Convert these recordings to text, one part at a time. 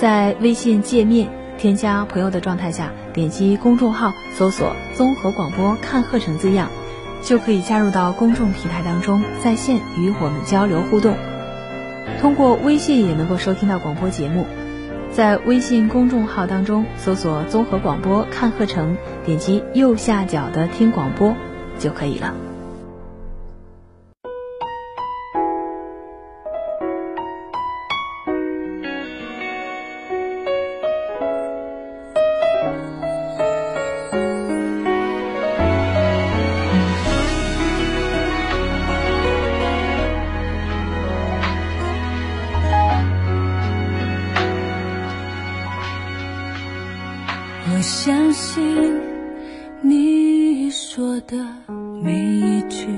在微信界面添加朋友的状态下，点击公众号搜索“综合广播看课程”字样，就可以加入到公众平台当中，在线与我们交流互动。通过微信也能够收听到广播节目，在微信公众号当中搜索“综合广播看课程”，点击右下角的听广播就可以了。我相信你说的每一句，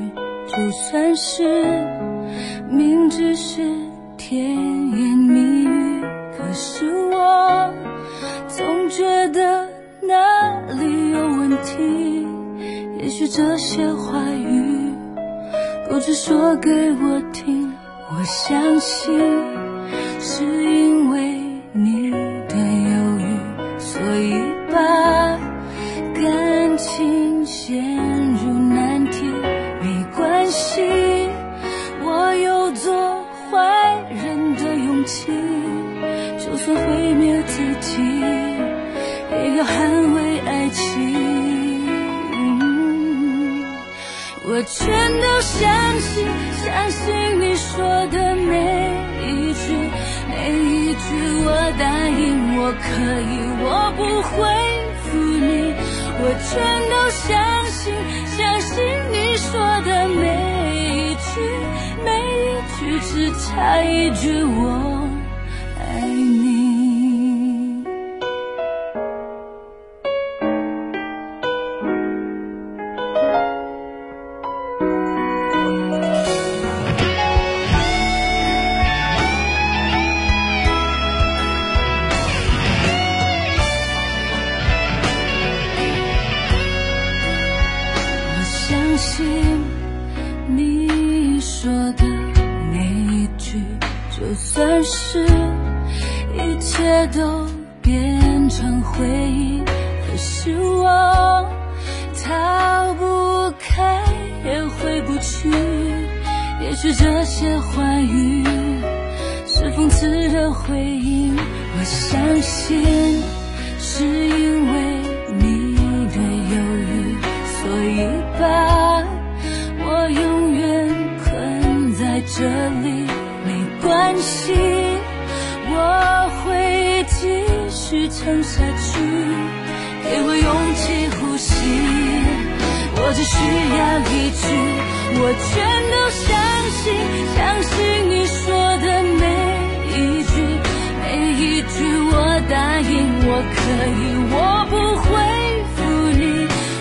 就算是明知是甜言蜜语，可是我总觉得哪里有问题。也许这些话语不只说给我听，我相信是因为答应我可以，我不会负你。我全都相信，相信你说的每一句，每一句，只差一句我许这些话语是讽刺的回应，我相信是因为你的犹豫，所以把我永远困在。这里没关系，我会继续撑下去。给我勇气呼吸，我只需要一句，我全都相信，相信你说的每一句，每一句我答应我可以，我不会负你，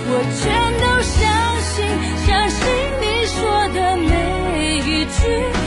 我全都相信，相信你说的每一句。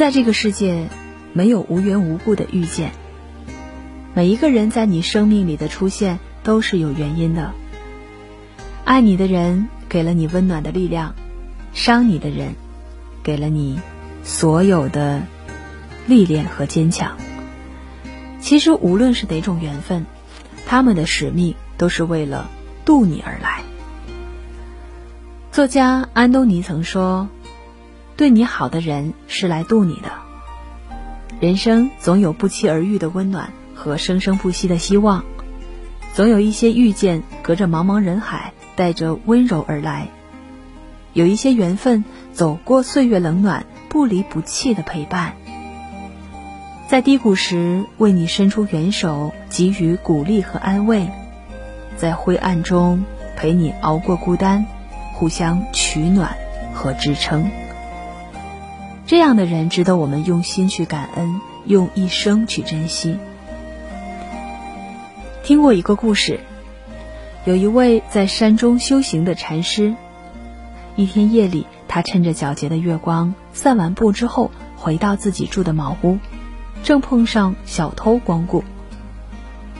在这个世界，没有无缘无故的遇见。每一个人在你生命里的出现都是有原因的。爱你的人给了你温暖的力量，伤你的人给了你所有的历练和坚强。其实无论是哪种缘分，他们的使命都是为了渡你而来。作家安东尼曾说。对你好的人是来渡你的。人生总有不期而遇的温暖和生生不息的希望，总有一些遇见隔着茫茫人海，带着温柔而来。有一些缘分走过岁月冷暖，不离不弃的陪伴，在低谷时为你伸出援手，给予鼓励和安慰；在灰暗中陪你熬过孤单，互相取暖和支撑。这样的人值得我们用心去感恩，用一生去珍惜。听过一个故事，有一位在山中修行的禅师，一天夜里，他趁着皎洁的月光，散完步之后，回到自己住的茅屋，正碰上小偷光顾。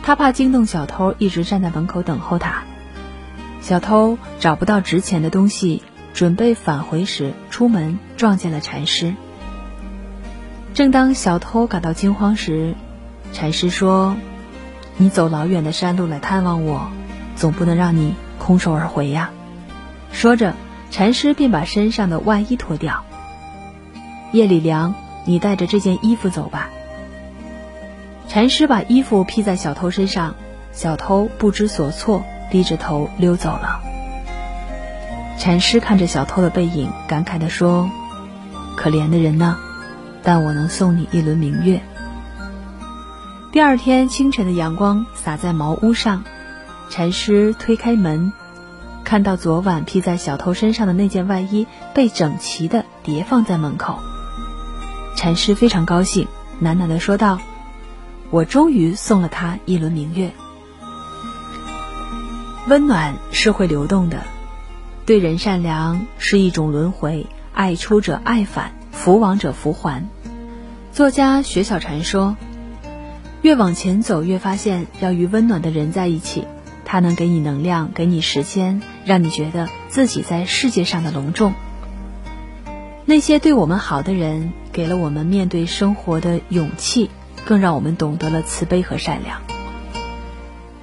他怕惊动小偷，一直站在门口等候他。小偷找不到值钱的东西。准备返回时，出门撞见了禅师。正当小偷感到惊慌时，禅师说：“你走老远的山路来探望我，总不能让你空手而回呀。”说着，禅师便把身上的外衣脱掉。夜里凉，你带着这件衣服走吧。禅师把衣服披在小偷身上，小偷不知所措，低着头溜走了。禅师看着小偷的背影，感慨地说：“可怜的人呐，但我能送你一轮明月。”第二天清晨的阳光洒在茅屋上，禅师推开门，看到昨晚披在小偷身上的那件外衣被整齐地叠放在门口。禅师非常高兴，喃喃地说道：“我终于送了他一轮明月。温暖是会流动的。”对人善良是一种轮回，爱出者爱返，福往者福还。作家雪小禅说：“越往前走，越发现要与温暖的人在一起，他能给你能量，给你时间，让你觉得自己在世界上的隆重。那些对我们好的人，给了我们面对生活的勇气，更让我们懂得了慈悲和善良。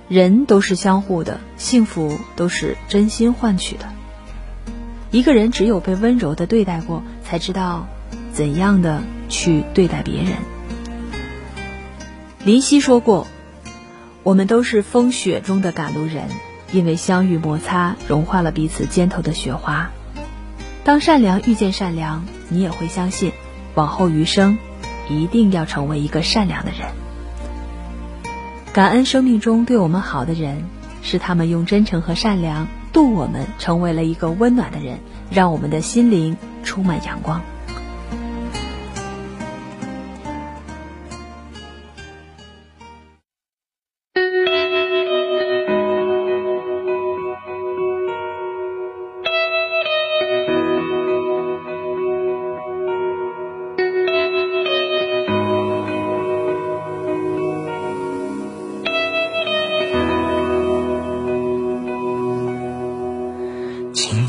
人都是相互的，幸福都是真心换取的。”一个人只有被温柔的对待过，才知道怎样的去对待别人。林夕说过：“我们都是风雪中的赶路人，因为相遇摩擦，融化了彼此肩头的雪花。当善良遇见善良，你也会相信，往后余生，一定要成为一个善良的人。感恩生命中对我们好的人，是他们用真诚和善良。”祝我们成为了一个温暖的人，让我们的心灵充满阳光。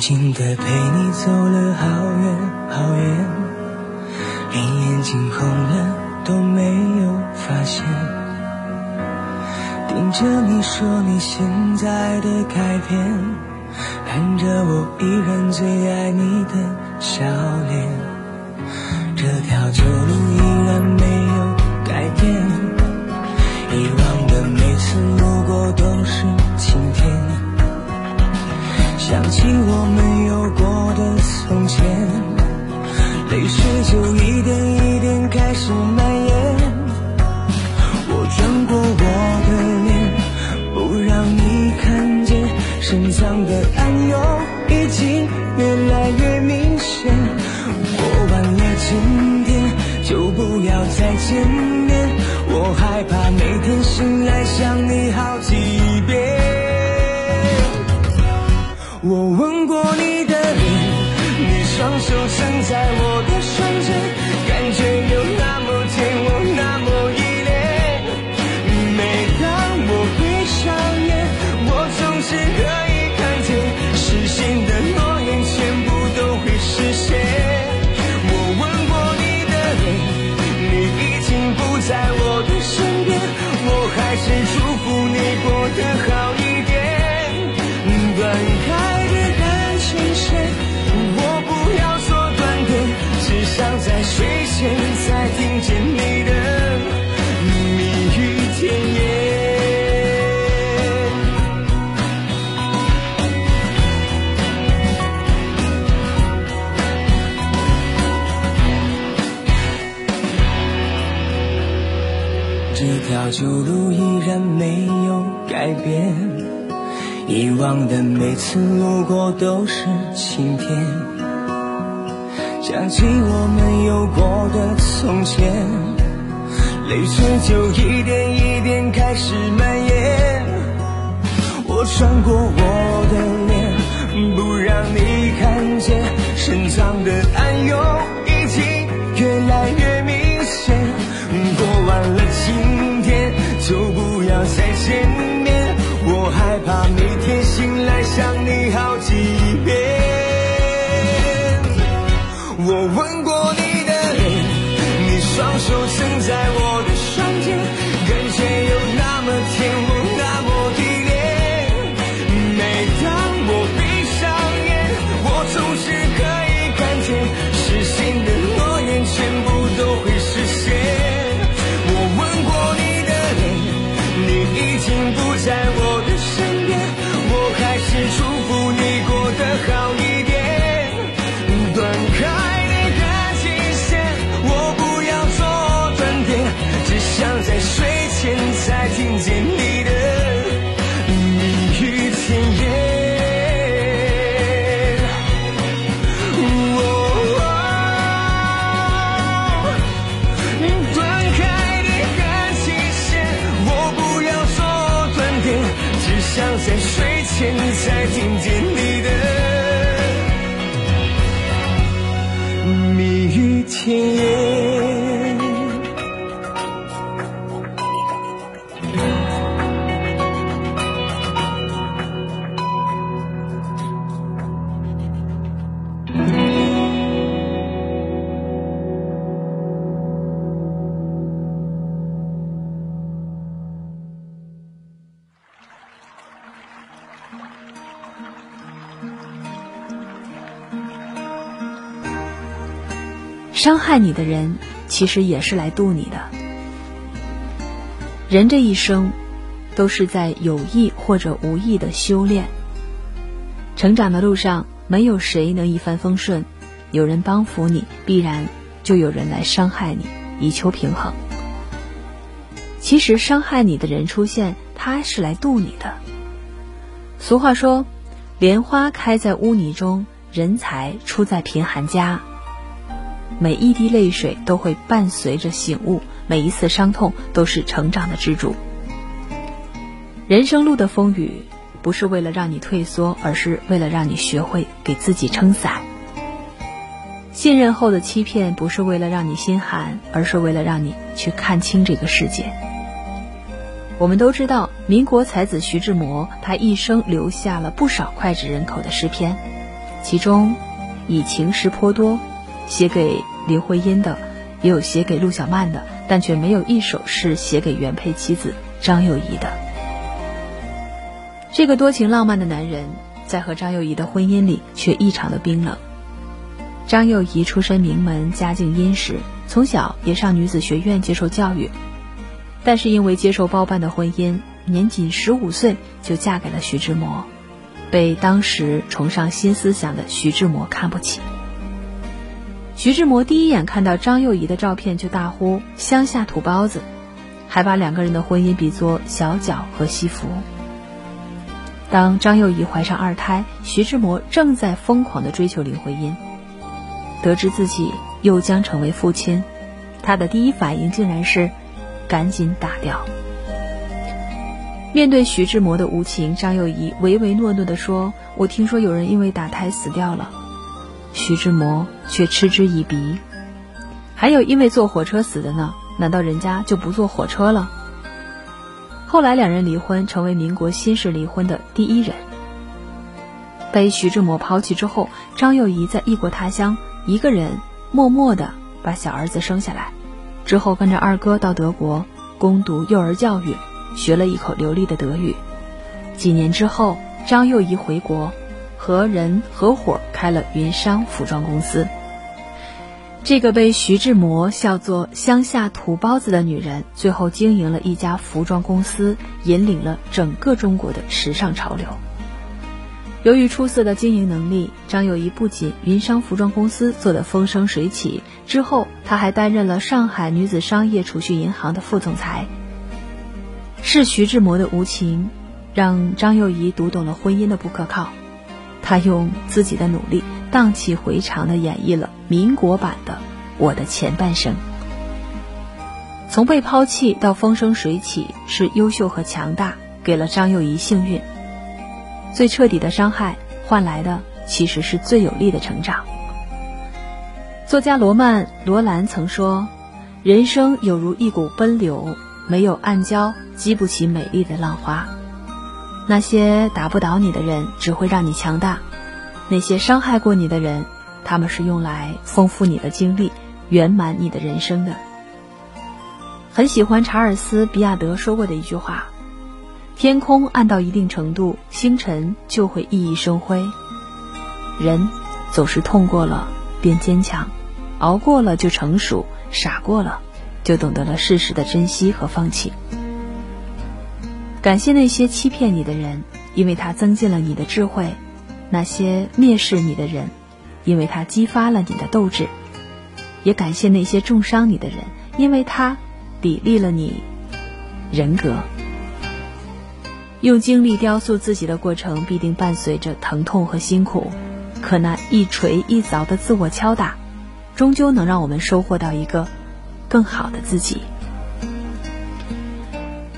静的陪你走了好远好远，连眼睛红了都没有发现。盯着你说你现在的改变，看着我依然最爱你的笑脸。这条旧路依然没有改变，以往的每次路过都是晴天。想起我们有过的从前。泪水就一点一点开始蔓延。我转过我的脸，不让你看见深藏的暗涌已经越来越明显。过完了今天，就不要再见条旧路依然没有改变。以往的每次路过都是晴天，想起我们有过的从前，泪水就一点一点开始蔓延。我穿过我的脸，不让你看见深藏的暗涌见面。我害怕每天醒来想你好几遍。伤害你的人，其实也是来渡你的。人这一生，都是在有意或者无意的修炼。成长的路上，没有谁能一帆风顺，有人帮扶你，必然就有人来伤害你，以求平衡。其实，伤害你的人出现，他是来渡你的。俗话说：“莲花开在污泥中，人才出在贫寒家。”每一滴泪水都会伴随着醒悟，每一次伤痛都是成长的支柱。人生路的风雨，不是为了让你退缩，而是为了让你学会给自己撑伞。信任后的欺骗，不是为了让你心寒，而是为了让你去看清这个世界。我们都知道，民国才子徐志摩，他一生留下了不少脍炙人口的诗篇，其中以情诗颇多。写给林徽因的，也有写给陆小曼的，但却没有一首是写给原配妻子张幼仪的。这个多情浪漫的男人，在和张幼仪的婚姻里却异常的冰冷。张幼仪出身名门，家境殷实，从小也上女子学院接受教育，但是因为接受包办的婚姻，年仅十五岁就嫁给了徐志摩，被当时崇尚新思想的徐志摩看不起。徐志摩第一眼看到张幼仪的照片就大呼“乡下土包子”，还把两个人的婚姻比作小脚和西服。当张幼仪怀上二胎，徐志摩正在疯狂地追求林徽因。得知自己又将成为父亲，他的第一反应竟然是赶紧打掉。面对徐志摩的无情，张幼仪唯唯诺诺地说：“我听说有人因为打胎死掉了。”徐志摩却嗤之以鼻。还有因为坐火车死的呢？难道人家就不坐火车了？后来两人离婚，成为民国新式离婚的第一人。被徐志摩抛弃之后，张幼仪在异国他乡。一个人默默地把小儿子生下来，之后跟着二哥到德国攻读幼儿教育，学了一口流利的德语。几年之后，张幼仪回国，和人合伙开了云商服装公司。这个被徐志摩笑作“乡下土包子”的女人，最后经营了一家服装公司，引领了整个中国的时尚潮流。由于出色的经营能力，张幼仪不仅云商服装公司做得风生水起，之后她还担任了上海女子商业储蓄银行的副总裁。是徐志摩的无情，让张幼仪读懂了婚姻的不可靠。他用自己的努力，荡气回肠地演绎了民国版的《我的前半生》。从被抛弃到风生水起，是优秀和强大给了张幼仪幸运。最彻底的伤害换来的其实是最有力的成长。作家罗曼·罗兰曾说：“人生有如一股奔流，没有暗礁，激不起美丽的浪花。那些打不倒你的人，只会让你强大；那些伤害过你的人，他们是用来丰富你的经历，圆满你的人生的。”很喜欢查尔斯·比亚德说过的一句话。天空暗到一定程度，星辰就会熠熠生辉。人总是痛过了便坚强，熬过了就成熟，傻过了就懂得了事实的珍惜和放弃。感谢那些欺骗你的人，因为他增进了你的智慧；那些蔑视你的人，因为他激发了你的斗志；也感谢那些重伤你的人，因为他砥砺了你人格。用精力雕塑自己的过程，必定伴随着疼痛和辛苦。可那一锤一凿的自我敲打，终究能让我们收获到一个更好的自己。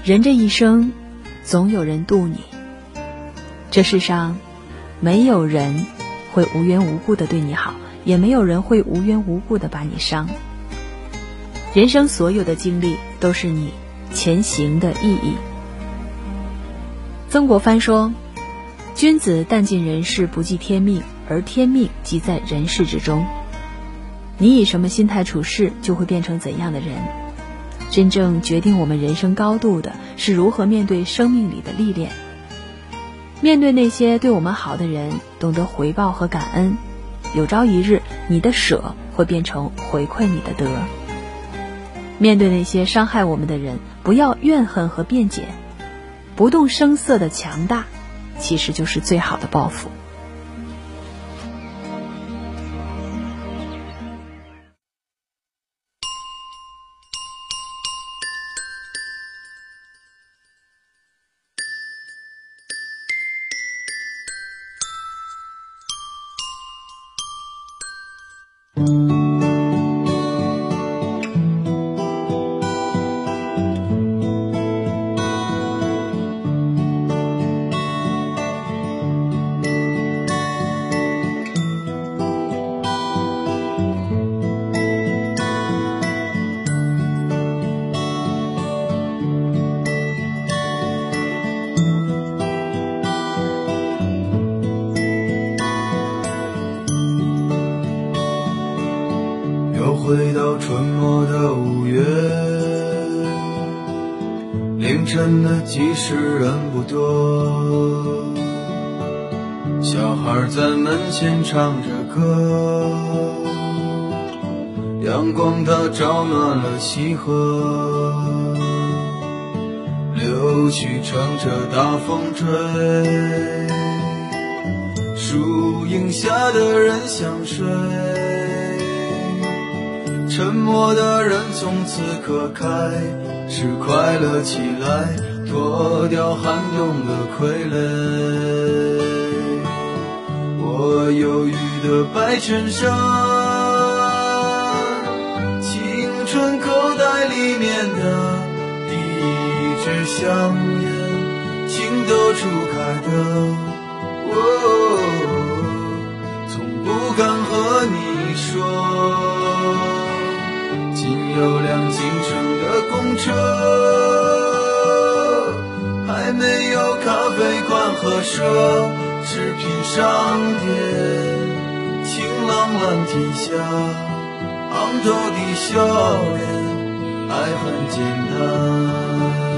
人这一生，总有人渡你。这世上，没有人会无缘无故的对你好，也没有人会无缘无故的把你伤。人生所有的经历，都是你前行的意义。曾国藩说：“君子但尽人事，不计天命，而天命即在人事之中。你以什么心态处事，就会变成怎样的人。真正决定我们人生高度的，是如何面对生命里的历练。面对那些对我们好的人，懂得回报和感恩。有朝一日，你的舍会变成回馈你的得。面对那些伤害我们的人，不要怨恨和辩解。”不动声色的强大，其实就是最好的报复。是人不多，小孩在门前唱着歌，阳光它照暖了溪河，柳絮乘着大风吹，树荫下的人想睡。沉默的人从此刻开始快乐起来，脱掉寒冬的傀儡。我忧郁的白衬衫，青春口袋里面的第一支香烟，情窦初开的我，从不敢和你说。仅有辆进城的公车，没有咖啡馆和奢侈品商店。晴朗蓝天下，昂头的笑脸，爱很简单。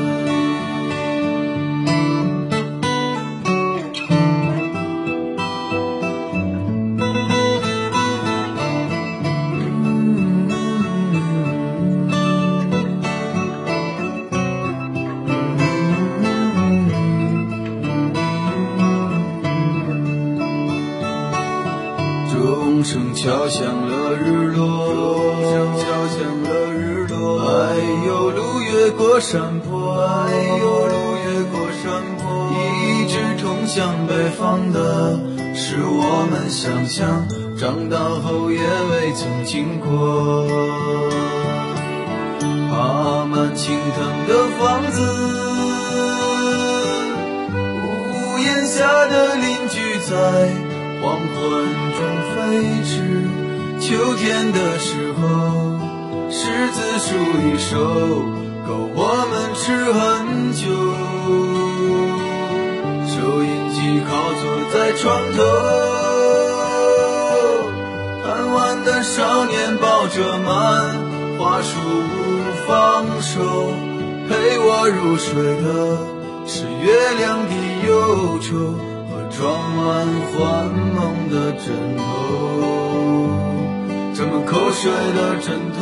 曾经过。爬满青藤的房子，屋檐下的邻居在。黄昏中飞驰，秋天的时候，柿子树一熟，够我们吃很久。收音机靠坐在床头，少年抱着满花书不放手，陪我入睡的是月亮的忧愁和。装满幻梦的枕头，沾满口水的枕头。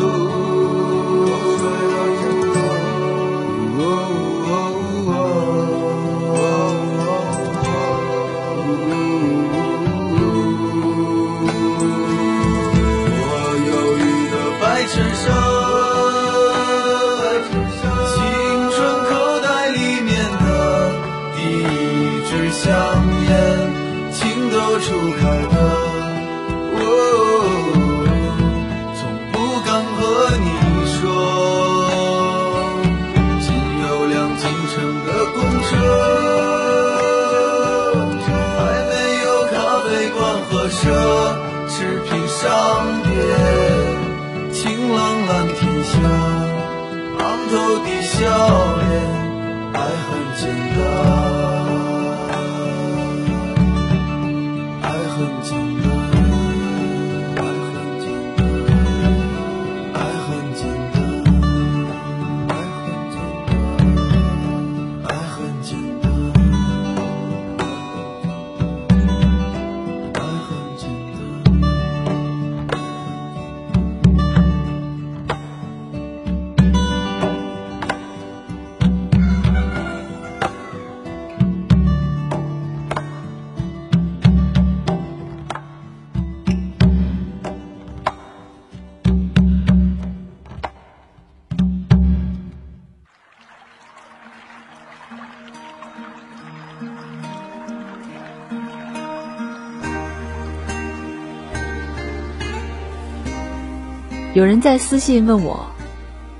有人在私信问我，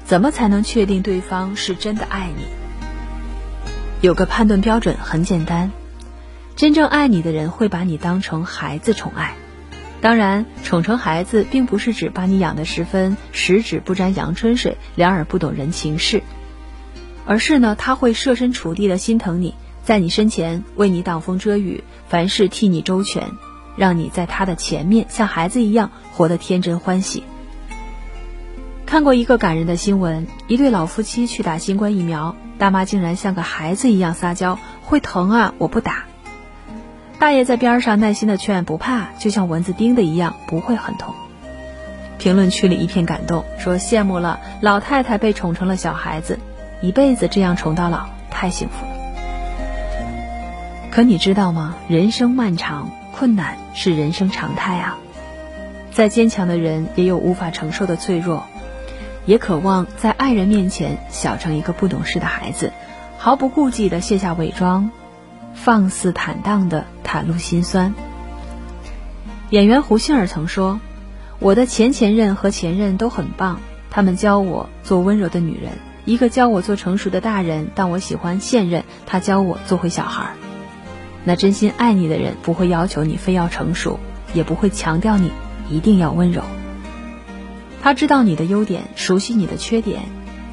怎么才能确定对方是真的爱你？有个判断标准很简单，真正爱你的人会把你当成孩子宠爱。当然，宠成孩子并不是指把你养得十分十指不沾阳春水，两耳不懂人情事，而是呢，他会设身处地的心疼你，在你身前为你挡风遮雨，凡事替你周全，让你在他的前面像孩子一样活得天真欢喜。看过一个感人的新闻，一对老夫妻去打新冠疫苗，大妈竟然像个孩子一样撒娇：“会疼啊，我不打。”大爷在边上耐心的劝：“不怕，就像蚊子叮的一样，不会很痛。”评论区里一片感动，说羡慕了老太太被宠成了小孩子，一辈子这样宠到老，太幸福了。可你知道吗？人生漫长，困难是人生常态啊。再坚强的人也有无法承受的脆弱，也渴望在爱人面前小成一个不懂事的孩子，毫不顾忌地卸下伪装，放肆坦荡地袒露心酸。演员胡杏儿曾说：“我的前前任和前任都很棒，他们教我做温柔的女人。一个教我做成熟的大人，但我喜欢现任，他教我做回小孩。那真心爱你的人不会要求你非要成熟，也不会强调你一定要温柔。他知道你的优点，熟悉你的缺点，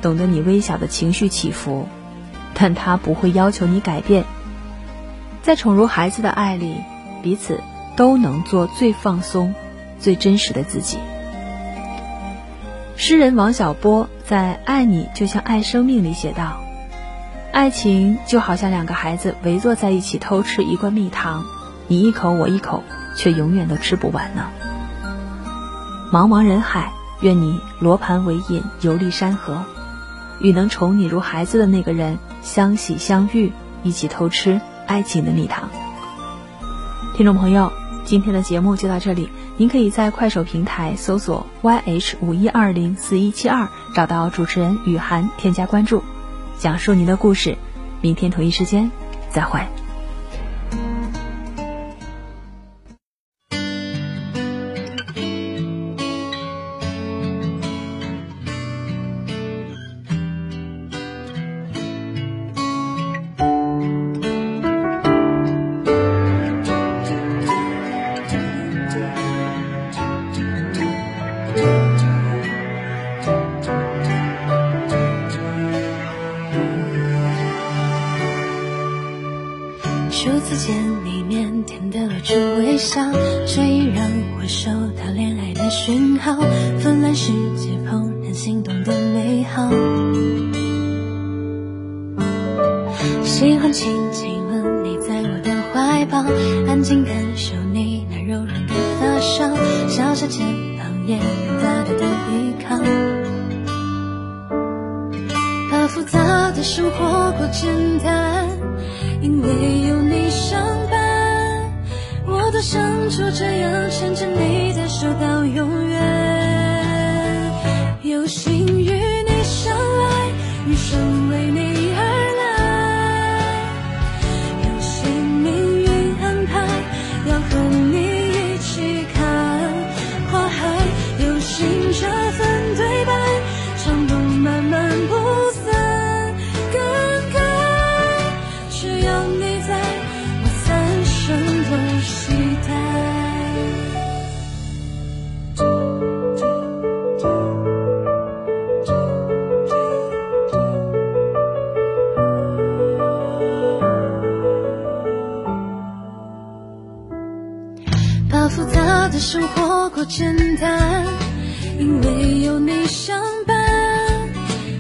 懂得你微小的情绪起伏，但他不会要求你改变。在宠如孩子的爱里，彼此。”都能做最放松、最真实的自己。诗人王小波在《爱你就像爱生命》里写道：“爱情就好像两个孩子围坐在一起偷吃一罐蜜糖，你一口我一口，却永远都吃不完呢。”茫茫人海，愿你罗盘为引，游历山河，与能宠你如孩子的那个人相喜相遇，一起偷吃爱情的蜜糖。听众朋友。今天的节目就到这里，您可以在快手平台搜索 YH 五一二零四一七二，找到主持人雨涵，添加关注，讲述您的故事。明天同一时间，再会。喜欢轻轻吻你在我的怀抱，安静感受你那柔软的发梢，小小肩膀也有大大的依靠。把复杂的生活过简单，因为有你相伴，我。多想就这样牵着你的手到永远，过简单，因为有你相伴。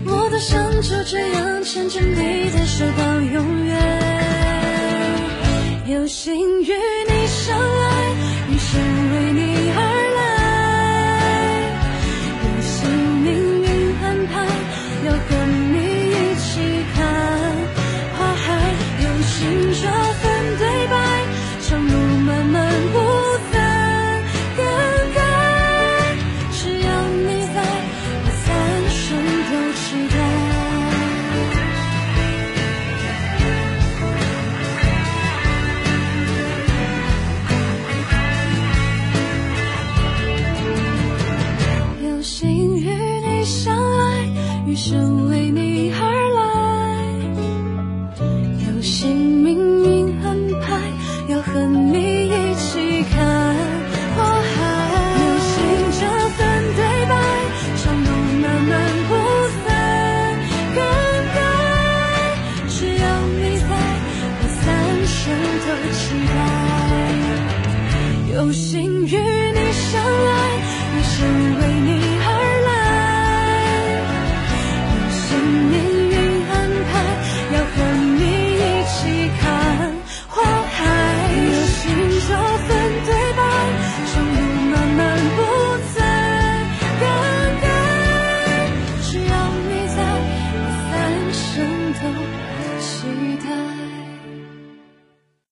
我多想就这样牵着你的手到永远。有幸运成为。